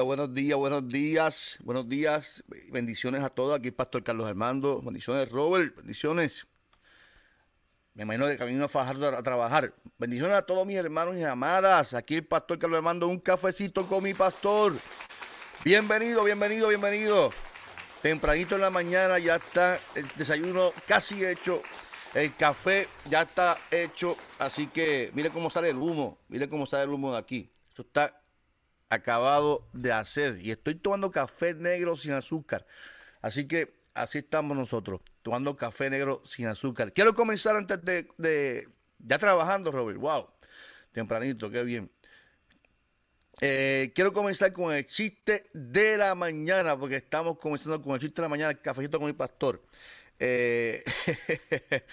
Buenos días, buenos días, buenos días. Bendiciones a todos. Aquí el Pastor Carlos Armando. Bendiciones, Robert. Bendiciones. Me imagino de camino a Fajardo a trabajar. Bendiciones a todos mis hermanos y amadas. Aquí el Pastor Carlos Armando, un cafecito con mi pastor. Bienvenido, bienvenido, bienvenido. Tempranito en la mañana ya está el desayuno casi hecho. El café ya está hecho. Así que mire cómo sale el humo. Mire cómo sale el humo de aquí. Esto está acabado de hacer. Y estoy tomando café negro sin azúcar. Así que así estamos nosotros, tomando café negro sin azúcar. Quiero comenzar antes de, ya trabajando, Robert. Wow, tempranito, qué bien. Eh, quiero comenzar con el chiste de la mañana, porque estamos comenzando con el chiste de la mañana, el cafecito con mi pastor. Eh,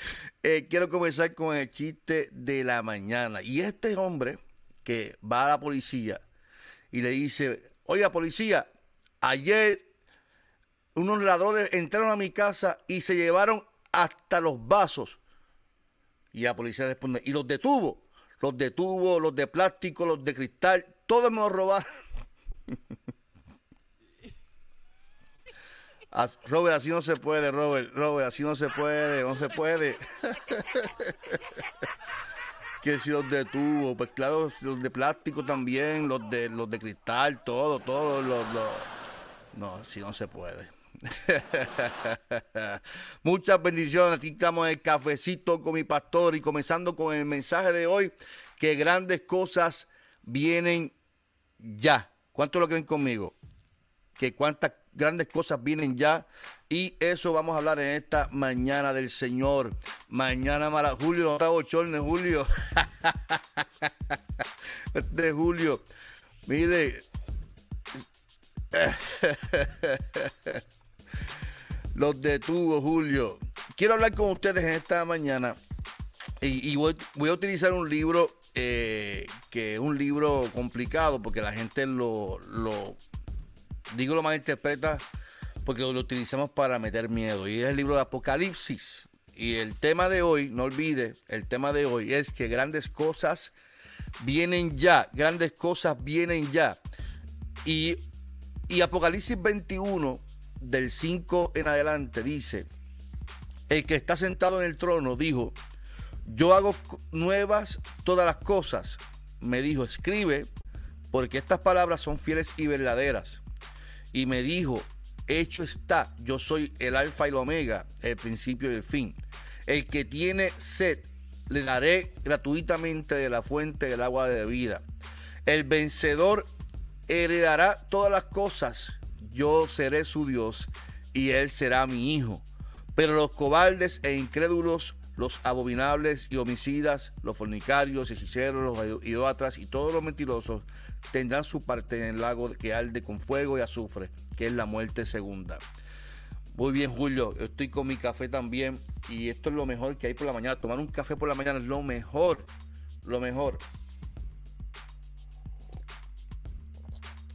eh, quiero comenzar con el chiste de la mañana. Y este hombre que va a la policía y le dice, oiga policía, ayer unos ladrones entraron a mi casa y se llevaron hasta los vasos. Y la policía responde, y los detuvo, los detuvo, los de plástico, los de cristal, todos me los robaron. Robert, así no se puede, Robert, Robert, así no se puede, no se puede. que si los detuvo, pues claro, los de plástico también, los de los de cristal, todo, todo, los, no, si no se puede. Muchas bendiciones, aquí estamos en el cafecito con mi pastor y comenzando con el mensaje de hoy, que grandes cosas vienen ya. ¿Cuántos lo creen conmigo? Que cuántas grandes cosas vienen ya. Y eso vamos a hablar en esta mañana del Señor. Mañana mala. Julio, no está bochorne, Julio. de Julio. Mire. Los detuvo, Julio. Quiero hablar con ustedes en esta mañana. Y, voy, a utilizar un libro eh, que es un libro complicado porque la gente lo, lo digo lo más interpreta porque lo utilizamos para meter miedo. Y es el libro de Apocalipsis. Y el tema de hoy, no olvide, el tema de hoy es que grandes cosas vienen ya. Grandes cosas vienen ya. Y, y Apocalipsis 21, del 5 en adelante, dice, el que está sentado en el trono dijo, yo hago nuevas todas las cosas. Me dijo, escribe, porque estas palabras son fieles y verdaderas y me dijo, hecho está, yo soy el alfa y el omega, el principio y el fin. El que tiene sed, le daré gratuitamente de la fuente del agua de vida. El vencedor heredará todas las cosas, yo seré su Dios y él será mi hijo. Pero los cobardes e incrédulos, los abominables y homicidas, los fornicarios, hechiceros, los idólatras y todos los mentirosos tendrán su parte en el lago que arde con fuego y azufre, que es la muerte segunda. Muy bien, Julio, estoy con mi café también y esto es lo mejor que hay por la mañana. Tomar un café por la mañana es lo mejor, lo mejor.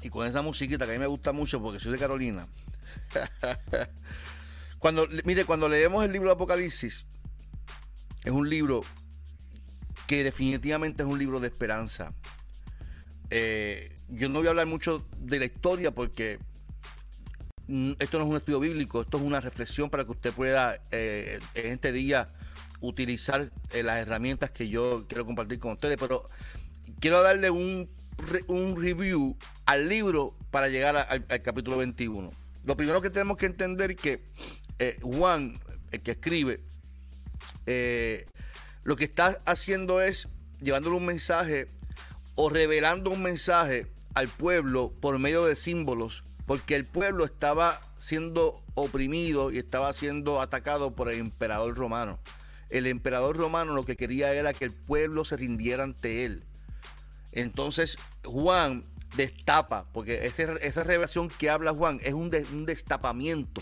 Y con esa musiquita que a mí me gusta mucho porque soy de Carolina. cuando, mire, cuando leemos el libro de Apocalipsis, es un libro que definitivamente es un libro de esperanza. Eh, yo no voy a hablar mucho de la historia porque esto no es un estudio bíblico, esto es una reflexión para que usted pueda eh, en este día utilizar eh, las herramientas que yo quiero compartir con ustedes, pero quiero darle un, review al libro para llegar al, capítulo 21. Lo primero que tenemos que entender es que Juan, el que escribe, lo que está haciendo es llevándole un mensaje o revelando un mensaje al pueblo por medio de símbolos, porque el pueblo estaba siendo oprimido y estaba siendo atacado por el emperador romano. El emperador romano lo que quería era que el pueblo se rindiera ante él. Entonces Juan destapa, porque esa revelación que habla Juan es un, destapamiento.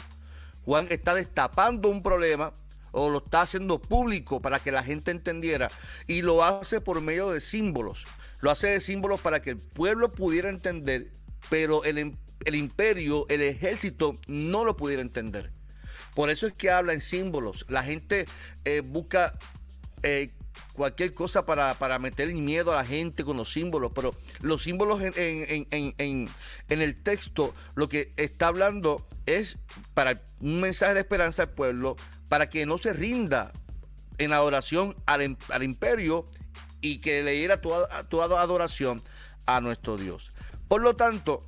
Juan está destapando un problema o lo está haciendo público para que la gente entendiera y lo hace por medio de símbolos. Lo hace de símbolos para que el pueblo pudiera entender, pero el, el imperio, el ejército no lo pudiera entender. Por eso es que habla en símbolos. La gente eh, busca eh, cualquier cosa para, para meter miedo a la gente con los símbolos, pero los símbolos en, en, el texto lo que está hablando es para un mensaje de esperanza al pueblo, para que no se rinda en adoración al, al imperio y que le diera toda, adoración a nuestro Dios. Por lo tanto,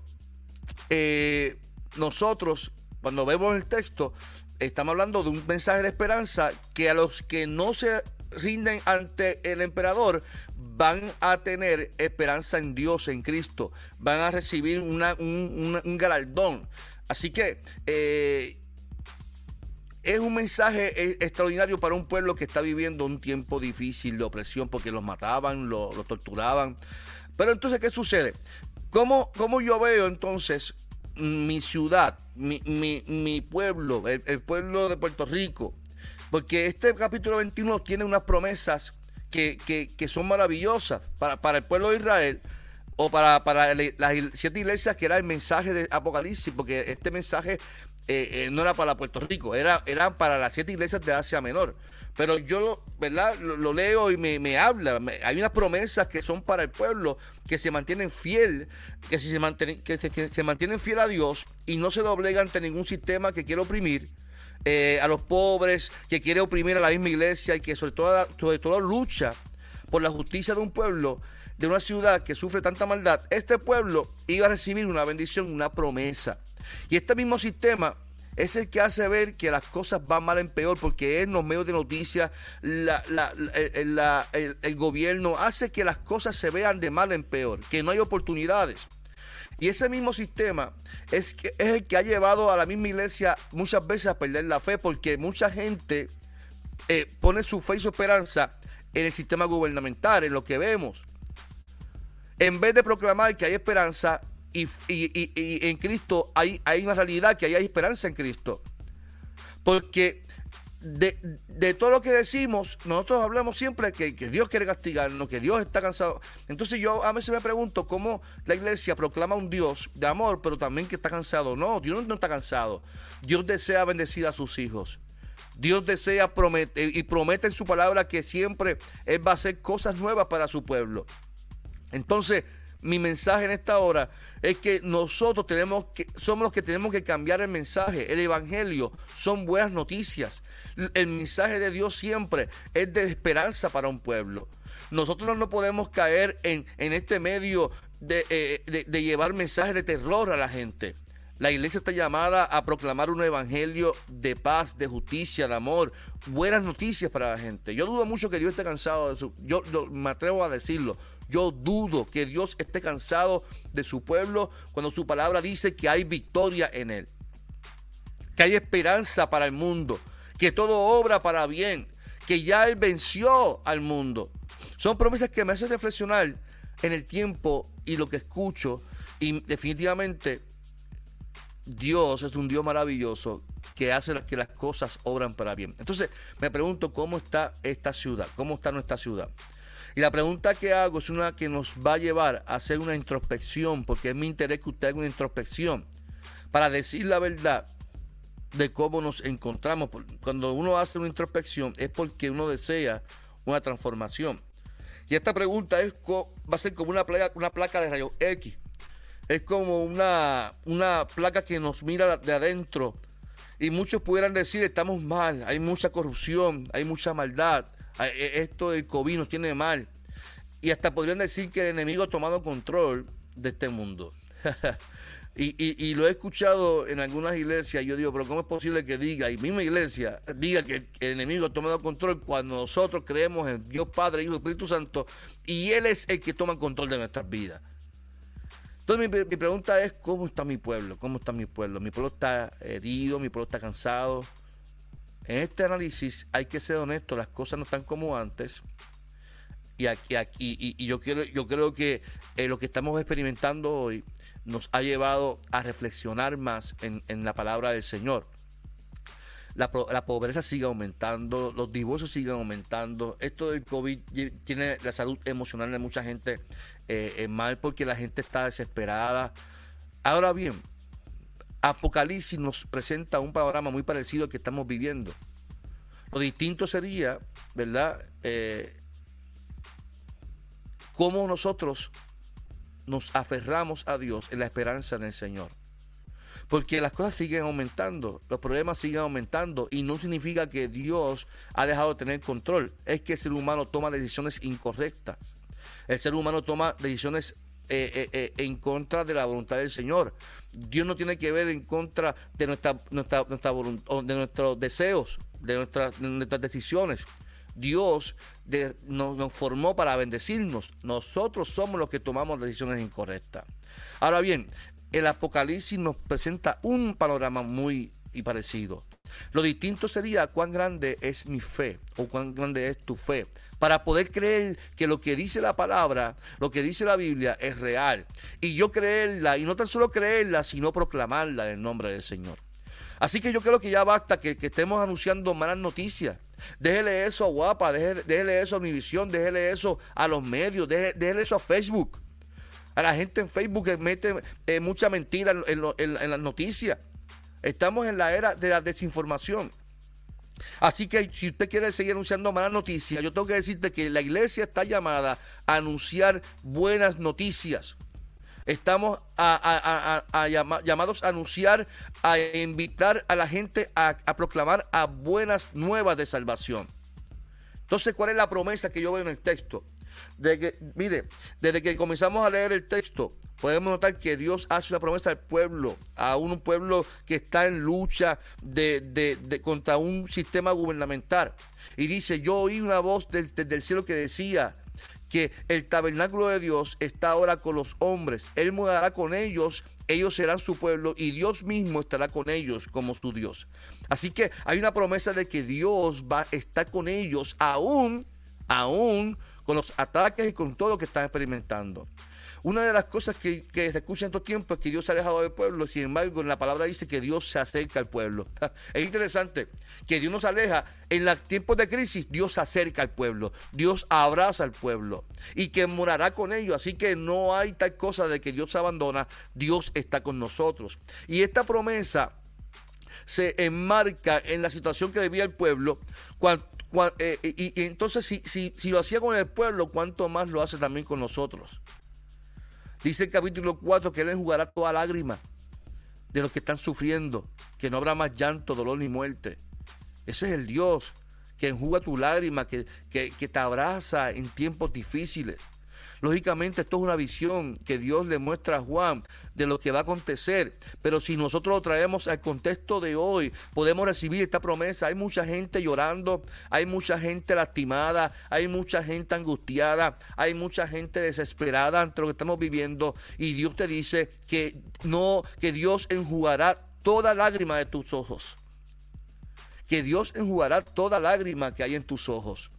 eh, nosotros, cuando vemos el texto, estamos hablando de un mensaje de esperanza que a los que no se rinden ante el emperador van a tener esperanza en Dios, en Cristo, van a recibir un, galardón. Así que eh, es un mensaje eh, extraordinario para un pueblo que está viviendo un tiempo difícil de opresión porque los mataban, los lo torturaban. Pero entonces, ¿qué sucede? ¿Cómo, yo veo entonces mi ciudad, mi, mi, pueblo, el, pueblo de Puerto Rico? Porque este capítulo 21 tiene unas promesas que, que, son maravillosas para, para, el pueblo de Israel o para, para las siete iglesias que era el mensaje de Apocalipsis, porque este mensaje eh, eh, no era para Puerto Rico, era, era para las siete iglesias de Asia Menor. Pero yo, ¿verdad? Lo, leo y me, habla. hay unas promesas que son para el pueblo, que se mantienen fiel, que, se, mantienen, que se, mantienen fiel a Dios y no se doblegan ante ningún sistema que quiera oprimir. Eh, a los pobres, que quiere oprimir a la misma iglesia y que sobre todo, sobre todo lucha por la justicia de un pueblo, de una ciudad que sufre tanta maldad, este pueblo iba a recibir una bendición, una promesa. Y este mismo sistema es el que hace ver que las cosas van mal en peor, porque en los medios de noticias, el, gobierno hace que las cosas se vean de mal en peor, que no hay oportunidades. Y ese mismo sistema es, el que ha llevado a la misma iglesia muchas veces a perder la fe, porque mucha gente eh, pone su fe y su esperanza en el sistema gubernamental, en lo que vemos. En vez de proclamar que hay esperanza, y, en Cristo hay, hay una realidad que hay esperanza en Cristo. Porque de, todo lo que decimos, nosotros hablamos siempre que, que, Dios quiere castigarnos, que Dios está cansado. Entonces yo a veces me pregunto cómo la iglesia proclama un Dios de amor, pero también que está cansado. No, Dios no está cansado. Dios desea bendecir a sus hijos. Dios desea prometer y promete en su palabra que siempre Él va a hacer cosas nuevas para su pueblo. Entonces, mi mensaje en esta hora es que nosotros tenemos que, somos los que tenemos que cambiar el mensaje. El Evangelio son buenas noticias. El mensaje de Dios siempre es de esperanza para un pueblo. Nosotros no podemos caer en, este medio eh, de, de llevar mensajes de terror a la gente. La iglesia está llamada a proclamar un evangelio de paz, de justicia, de amor, buenas noticias para la gente. Yo dudo mucho que Dios esté cansado de su, yo, me atrevo a decirlo, yo dudo que Dios esté cansado de su pueblo cuando su palabra dice que hay victoria en él, que hay esperanza para el mundo, que todo obra para bien, que ya él venció al mundo. Son promesas que me hacen reflexionar en el tiempo y lo que escucho y definitivamente Dios es un Dios maravilloso que hace que las cosas obran para bien. Entonces me pregunto cómo está esta ciudad, cómo está nuestra ciudad. Y la pregunta que hago es una que nos va a llevar a hacer una introspección, porque es mi interés que usted haga una introspección, para decir la verdad de cómo nos encontramos. Cuando uno hace una introspección es porque uno desea una transformación. Y esta pregunta es, va a ser como una placa, una placa de rayo X es como una, una placa que nos mira de adentro. Y muchos pudieran decir, estamos mal, hay mucha corrupción, hay mucha maldad, e, esto del COVID nos tiene mal. Y hasta podrían decir que el enemigo ha tomado control de este mundo. y, lo he escuchado en algunas iglesias. Y yo digo, pero ¿cómo es posible que diga, y misma iglesia, diga que el enemigo ha tomado control cuando nosotros creemos en Dios Padre, Hijo y Espíritu Santo y Él es el que toma control de nuestras vidas? Entonces mi, pregunta es, ¿cómo está mi pueblo? ¿Cómo está mi pueblo? Mi pueblo está herido, mi pueblo está cansado. En este análisis hay que ser honesto, las cosas no están como antes. Y, aquí, y, yo, quiero, yo creo que eh, lo que estamos experimentando hoy nos ha llevado a reflexionar más en, la palabra del Señor. La, pobreza sigue aumentando, los divorcios siguen aumentando. Esto del COVID tiene la salud emocional de mucha gente eh, mal porque la gente está desesperada. Ahora bien, Apocalipsis nos presenta un panorama muy parecido al que estamos viviendo. Lo distinto sería, ¿verdad? Eh, cómo nosotros nos aferramos a Dios en la esperanza en el Señor. Porque las cosas siguen aumentando, los problemas siguen aumentando y no significa que Dios ha dejado de tener control. Es que el ser humano toma decisiones incorrectas. El ser humano toma decisiones eh, eh, eh, en contra de la voluntad del Señor. Dios no tiene que ver en contra de nuestra, nuestra, nuestra de nuestros deseos, de nuestras, de nuestras decisiones. Dios nos, formó para bendecirnos. Nosotros somos los que tomamos decisiones incorrectas. Ahora bien, el Apocalipsis nos presenta un panorama muy parecido. Lo distinto sería cuán grande es mi fe o cuán grande es tu fe para poder creer que lo que dice la palabra, lo que dice la Biblia es real. Y yo creerla, y no tan solo creerla, sino proclamarla en el nombre del Señor. Así que yo creo que ya basta que, estemos anunciando malas noticias. Déjele eso a Guapa, déjele, eso a Univisión, déjele eso a los medios, déjele, eso a Facebook. A la gente en Facebook que mete eh, mucha mentira en, las noticias. Estamos en la era de la desinformación. Así que si usted quiere seguir anunciando malas noticias, yo tengo que decirte que la iglesia está llamada a anunciar buenas noticias. Estamos llamados a anunciar, a invitar a la gente a, proclamar a buenas nuevas de salvación. Entonces, ¿cuál es la promesa que yo veo en el texto? De que, mire, desde que comenzamos a leer el texto, podemos notar que Dios hace una promesa al pueblo, a un pueblo que está en lucha de, contra un sistema gubernamental. Y dice, yo oí una voz desde el cielo que decía, que el tabernáculo de Dios está ahora con los hombres. Él morará con ellos, ellos serán su pueblo y Dios mismo estará con ellos como su Dios. Así que hay una promesa de que Dios va a estar con ellos aún, aún con los ataques y con todo lo que están experimentando. Una de las cosas que, se escucha en estos tiempos es que Dios se ha alejado del pueblo, sin embargo, en la palabra dice que Dios se acerca al pueblo. Es interesante que Dios nos aleja. En los tiempos de crisis, Dios se acerca al pueblo, Dios abraza al pueblo y que morará con ellos. Así que no hay tal cosa de que Dios se abandona, Dios está con nosotros. Y esta promesa se enmarca en la situación que vivía el pueblo. Eh, y, entonces, si, si lo hacía con el pueblo, ¿cuánto más lo hace también con nosotros? Dice el capítulo 4 que Él enjugará toda lágrima de los que están sufriendo, que no habrá más llanto, dolor ni muerte. Ese es el Dios que enjuga tu lágrima, que, que, que te abraza en tiempos difíciles. Lógicamente esto es una visión que Dios le muestra a Juan de lo que va a acontecer, pero si nosotros lo traemos al contexto de hoy, podemos recibir esta promesa. Hay mucha gente llorando, hay mucha gente lastimada, hay mucha gente angustiada, hay mucha gente desesperada ante lo que estamos viviendo y Dios te dice que no, que Dios enjugará toda lágrima de tus ojos. Que Dios enjugará toda lágrima que hay en tus ojos.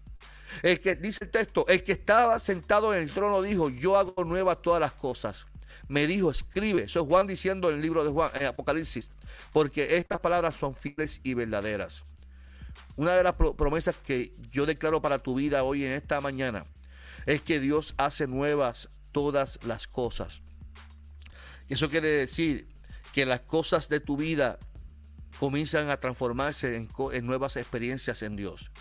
El que dice el texto, el que estaba sentado en el trono dijo, yo hago nuevas todas las cosas. Me dijo, escribe. Eso es Juan diciendo en el libro de Juan, en Apocalipsis, porque estas palabras son fieles y verdaderas. Una de las promesas que yo declaro para tu vida hoy en esta mañana es que Dios hace nuevas todas las cosas. Eso quiere decir que las cosas de tu vida comienzan a transformarse en, en nuevas experiencias en Dios.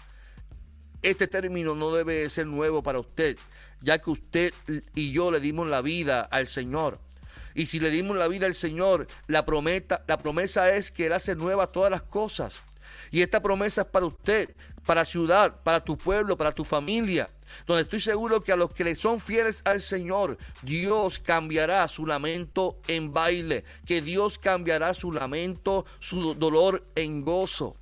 Este término no debe ser nuevo para usted, ya que usted y yo le dimos la vida al Señor. Y si le dimos la vida al Señor, la, prometa, la promesa es que Él hace nuevas todas las cosas. Y esta promesa es para usted, para ciudad, para tu pueblo, para tu familia. Donde estoy seguro que a los que le son fieles al Señor, Dios cambiará su lamento en baile, que Dios cambiará su lamento, su dolor en gozo.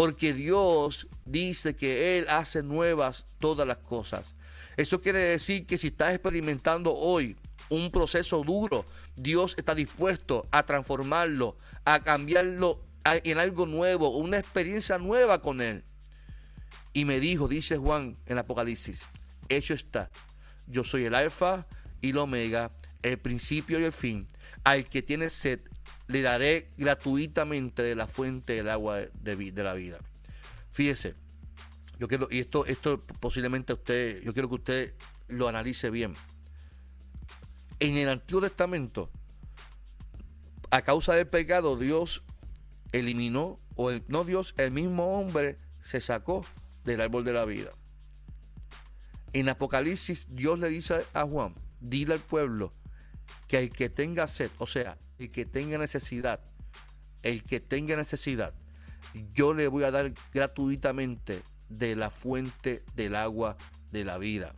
Porque Dios dice que Él hace nuevas todas las cosas. Eso quiere decir que si estás experimentando hoy un proceso duro, Dios está dispuesto a transformarlo, a cambiarlo en algo nuevo, una experiencia nueva con Él. Y me dijo, dice Juan en Apocalipsis, hecho está. Yo soy el alfa y el omega, el principio y el fin. Al que tiene sed, le daré gratuitamente de la fuente del agua de, la vida. Fíjese, yo quiero, y esto, esto posiblemente usted, yo quiero que usted lo analice bien. En el Antiguo Testamento, a causa del pecado, Dios eliminó, o no Dios, el mismo hombre se sacó del árbol de la vida. En Apocalipsis, Dios le dice a Juan, dile al pueblo que el que tenga sed, o sea, el que tenga necesidad, el que tenga necesidad, yo le voy a dar gratuitamente de la fuente del agua de la vida.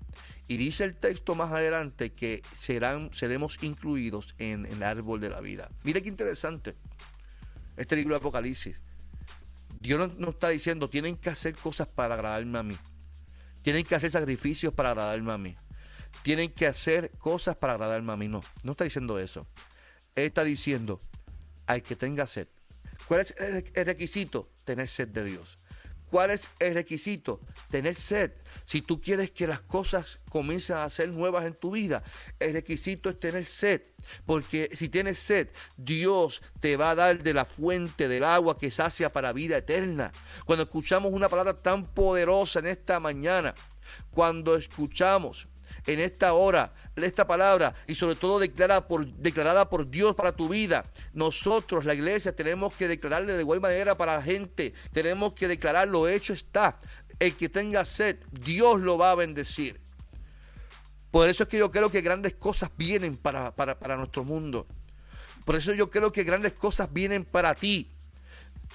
Y dice el texto más adelante que serán, seremos incluidos en, el árbol de la vida. Mire qué interesante este libro de Apocalipsis. Dios nos está diciendo, tienen que hacer cosas para agradarme a mí. Tienen que hacer sacrificios para agradarme a mí. Tienen que hacer cosas para agradarme a mí. No, no está diciendo eso. Él está diciendo, hay que tenga sed. ¿Cuál es el requisito? Tener sed de Dios. ¿Cuál es el requisito? Tener sed. Si tú quieres que las cosas comiencen a ser nuevas en tu vida, el requisito es tener sed. Porque si tienes sed, Dios te va a dar de la fuente del agua que sacia para vida eterna. Cuando escuchamos una palabra tan poderosa en esta mañana, cuando escuchamos en esta hora esta palabra y sobre todo declarada por, declarada por Dios para tu vida. Nosotros, la iglesia, tenemos que declararle de igual manera para la gente. Tenemos que declarar lo hecho está. El que tenga sed, Dios lo va a bendecir. Por eso es que yo creo que grandes cosas vienen para, para, nuestro mundo. Por eso yo creo que grandes cosas vienen para ti.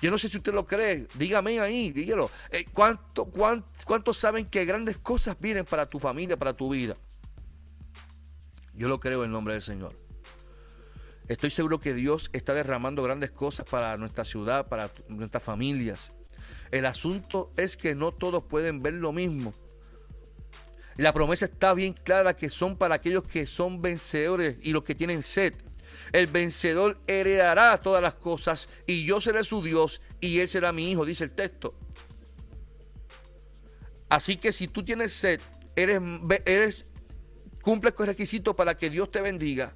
Yo no sé si usted lo cree, dígame ahí, dígalo. Eh, ¿cuánto, cuánto, ¿Cuántos saben que grandes cosas vienen para tu familia, para tu vida? Yo lo creo en nombre del Señor. Estoy seguro que Dios está derramando grandes cosas para nuestra ciudad, para nuestras familias. El asunto es que no todos pueden ver lo mismo. La promesa está bien clara que son para aquellos que son vencedores y los que tienen sed. El vencedor heredará todas las cosas y yo seré su Dios y él será mi hijo, dice el texto. Así que si tú tienes sed, eres, eres Cumple con el requisito para que Dios te bendiga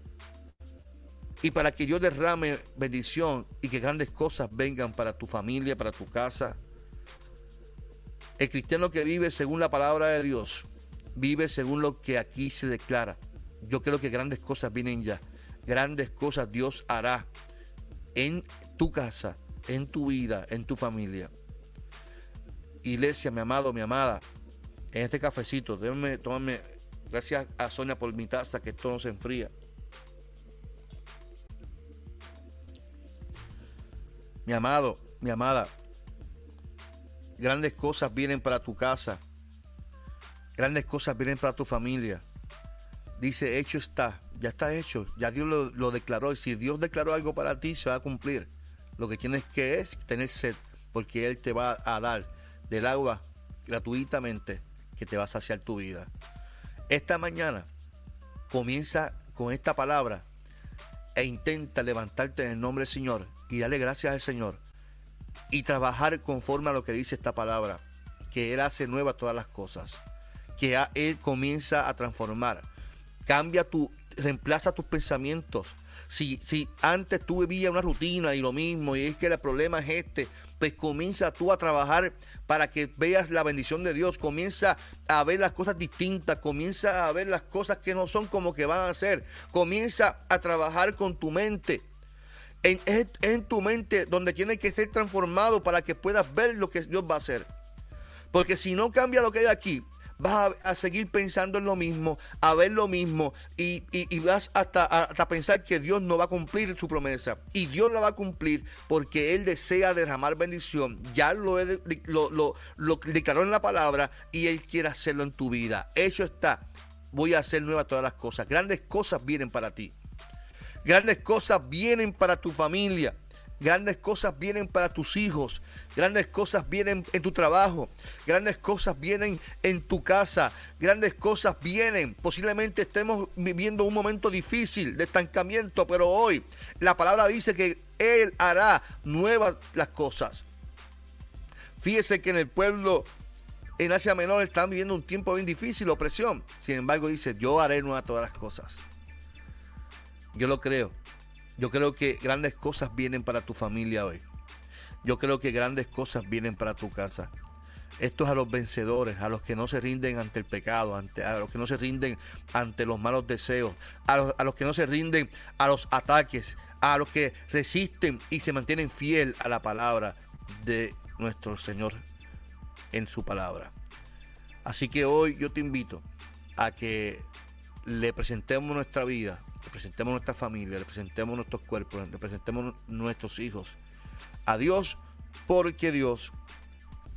y para que Dios derrame bendición y que grandes cosas vengan para tu familia, para tu casa. El cristiano que vive según la palabra de Dios, vive según lo que aquí se declara. Yo creo que grandes cosas vienen ya. Grandes cosas Dios hará en tu casa, en tu vida, en tu familia. Iglesia, mi amado, mi amada, en este cafecito, déjame tomarme Gracias a Sonia por mi taza, que esto no se enfría. Mi amado, mi amada, grandes cosas vienen para tu casa. Grandes cosas vienen para tu familia. Dice, hecho está, ya está hecho, ya Dios lo, declaró. Y si Dios declaró algo para ti, se va a cumplir. Lo que tienes que es tener sed, porque Él te va a dar del agua gratuitamente que te va a saciar tu vida. Esta mañana comienza con esta palabra e intenta levantarte en el nombre del Señor y darle gracias al Señor y trabajar conforme a lo que dice esta palabra, que Él hace nuevas todas las cosas, que Él comienza a transformar, cambia tu, reemplaza tus pensamientos. Si, si antes tú vivías una rutina y lo mismo, y es que el problema es este, pues comienza tú a trabajar para que veas la bendición de Dios, comienza a ver las cosas distintas, comienza a ver las cosas que no son como que van a ser, comienza a trabajar con tu mente. En, en tu mente donde tiene que ser transformado para que puedas ver lo que Dios va a hacer. Porque si no cambia lo que hay aquí, vas a, seguir pensando en lo mismo, a ver lo mismo y, vas hasta, hasta, pensar que Dios no va a cumplir su promesa. Y Dios la va a cumplir porque Él desea derramar bendición. Ya lo, lo, lo, declaró en la palabra y Él quiere hacerlo en tu vida. Eso está. Voy a hacer nuevas todas las cosas. Grandes cosas vienen para ti. Grandes cosas vienen para tu familia. Grandes cosas vienen para tus hijos. Grandes cosas vienen en tu trabajo. Grandes cosas vienen en tu casa. Grandes cosas vienen. Posiblemente estemos viviendo un momento difícil de estancamiento, pero hoy la palabra dice que Él hará nuevas las cosas. Fíjese que en el pueblo en Asia Menor están viviendo un tiempo bien difícil, opresión. Sin embargo, dice, yo haré nueva todas las cosas. Yo lo creo. Yo creo que grandes cosas vienen para tu familia hoy. Yo creo que grandes cosas vienen para tu casa. Esto es a los vencedores, a los que no se rinden ante el pecado, ante, a los que no se rinden ante los malos deseos, a los, a los que no se rinden a los ataques, a los que resisten y se mantienen fiel a la palabra de nuestro Señor en su palabra. Así que hoy yo te invito a que le presentemos nuestra vida, le presentemos nuestra familia, le presentemos nuestros cuerpos, le presentemos nuestros hijos a Dios, porque Dios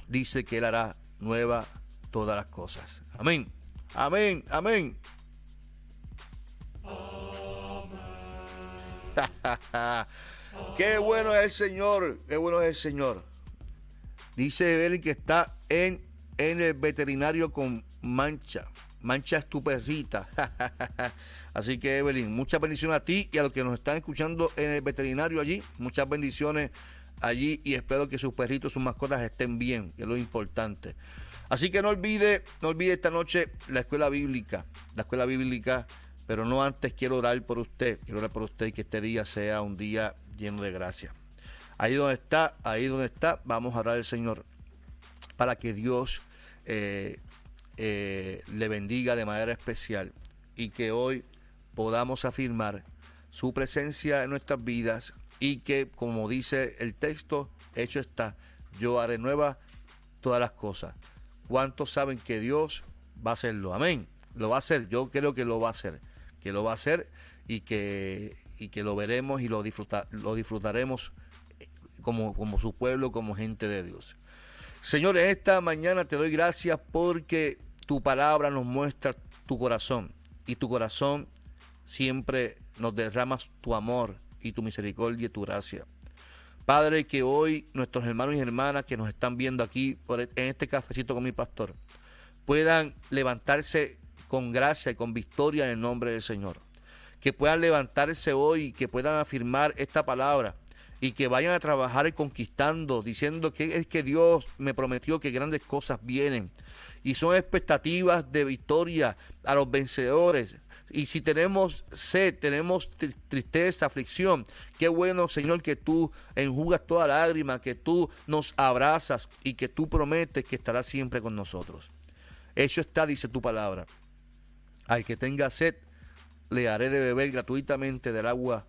dice que Él hará nueva todas las cosas. Amén. Amén. Amén. qué bueno es el Señor. Qué bueno es el Señor. Dice Evelyn que está en, en el veterinario con Mancha. Mancha es tu perrita. Así que Evelyn, muchas bendiciones a ti y a los que nos están escuchando en el veterinario allí. Muchas bendiciones allí y espero que sus perritos, sus mascotas estén bien, que es lo importante. Así que no olvide, no olvide esta noche la escuela bíblica, la escuela bíblica, pero no antes quiero orar por usted, quiero orar por usted y que este día sea un día lleno de gracia. Ahí donde está, ahí donde está, vamos a orar al Señor para que Dios eh, eh, le bendiga de manera especial y que hoy podamos afirmar su presencia en nuestras vidas y que, como dice el texto, hecho está, yo haré nueva todas las cosas. ¿Cuántos saben que Dios va a hacerlo? Amén. Lo va a hacer, yo creo que lo va a hacer, que lo va a hacer y que, y que lo veremos y lo, disfruta, lo disfrutaremos como, como su pueblo, como gente de Dios. Señor, esta mañana te doy gracias porque tu palabra nos muestra tu corazón y tu corazón siempre nos derramas tu amor y tu misericordia y tu gracia. Padre, que hoy nuestros hermanos y hermanas que nos están viendo aquí e, en este cafecito con mi pastor puedan levantarse con gracia y con victoria en el nombre del Señor. Que puedan levantarse hoy, que puedan afirmar esta palabra y que vayan a trabajar conquistando, diciendo que es que Dios me prometió que grandes cosas vienen. Y son expectativas de victoria a los vencedores. Y si tenemos sed, tenemos tristeza, aflicción, qué bueno, Señor, que tú enjugas toda lágrima, que tú nos abrazas y que tú prometes que estarás siempre con nosotros. Eso está, dice tu palabra. Al que tenga sed, le haré de beber gratuitamente del agua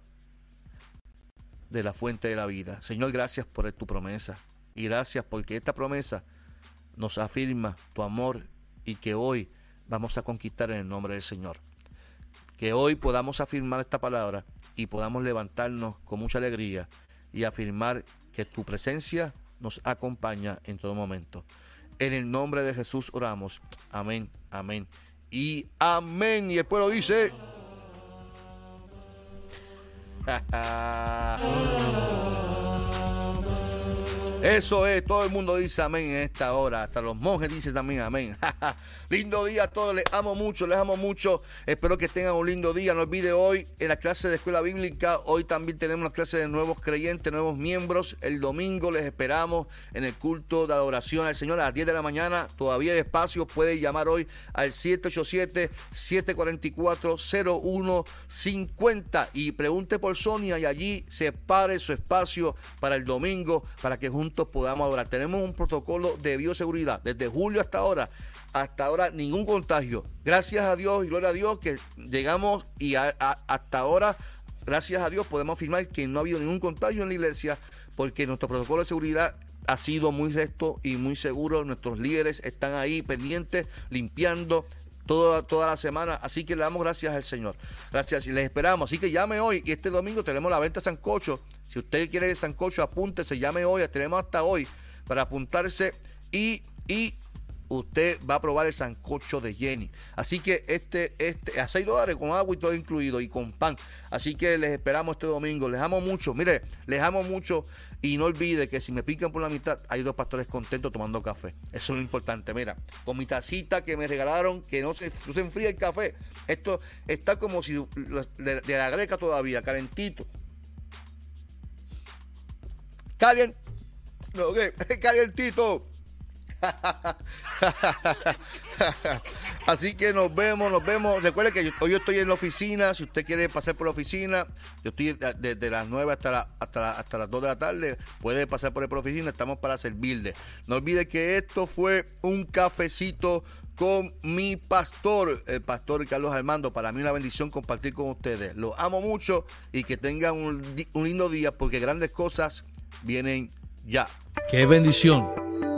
de la fuente de la vida. Señor, gracias por tu promesa. Y gracias porque esta promesa nos afirma tu amor y que hoy vamos a conquistar en el nombre del Señor. Que hoy podamos afirmar esta palabra y podamos levantarnos con mucha alegría y afirmar que tu presencia nos acompaña en todo momento. En el nombre de Jesús oramos. Amén, amén y amén. Y el pueblo dice... oh. Eso es, todo el mundo dice amén en esta hora. Hasta los monjes dicen también amén. lindo día a todos, les amo mucho, les amo mucho. Espero que tengan un lindo día. No olvide hoy en la clase de escuela bíblica. Hoy también tenemos una clase de nuevos creyentes, nuevos miembros. El domingo les esperamos en el culto de adoración al Señor a las 10 de la mañana. Todavía hay espacio. Puede llamar hoy al 787-744-0150 y pregunte por Sonia y allí separe su espacio para el domingo para que juntos podamos adorar. Tenemos un protocolo de bioseguridad desde julio hasta ahora. Hasta ahora ningún contagio. Gracias a Dios y gloria a Dios que llegamos y hasta ahora, gracias a Dios, podemos afirmar que no ha habido ningún contagio en la iglesia porque nuestro protocolo de seguridad ha sido muy recto y muy seguro. Nuestros líderes están ahí pendientes, limpiando, toda, toda la semana. Así que le damos gracias al Señor. Gracias y les esperamos. Así que llame hoy. Y este domingo tenemos la venta Sancocho. Si usted quiere Sancocho, apúntese, llame hoy. Tenemos hasta hoy para apuntarse y, y usted va a probar el sancocho de Jenny. Así que este, este, a 6 dólares con agua y todo incluido y con pan. Así que les esperamos este domingo. Les amo mucho. Mire, les amo mucho. Y no olvide que si me pican por la mitad, hay dos pastores contentos tomando café. Eso es lo importante. Mira, con mi tacita que me regalaron, que no se, no se enfría el café. Esto está como si de, la greca todavía, calentito. Calient, no, ¿qué? Calientito. Así que nos vemos, nos vemos. Recuerde que hoy estoy en la oficina. Si usted quiere pasar por la oficina, yo estoy desde las 9 hasta, hasta, hasta las 2 de la tarde. Puede pasar por la oficina, estamos para servirle. No olvide que esto fue un cafecito con mi pastor, el pastor Carlos Armando. Para mí una bendición compartir con ustedes. Los amo mucho y que tengan un lindo día porque grandes cosas vienen ya. Qué bendición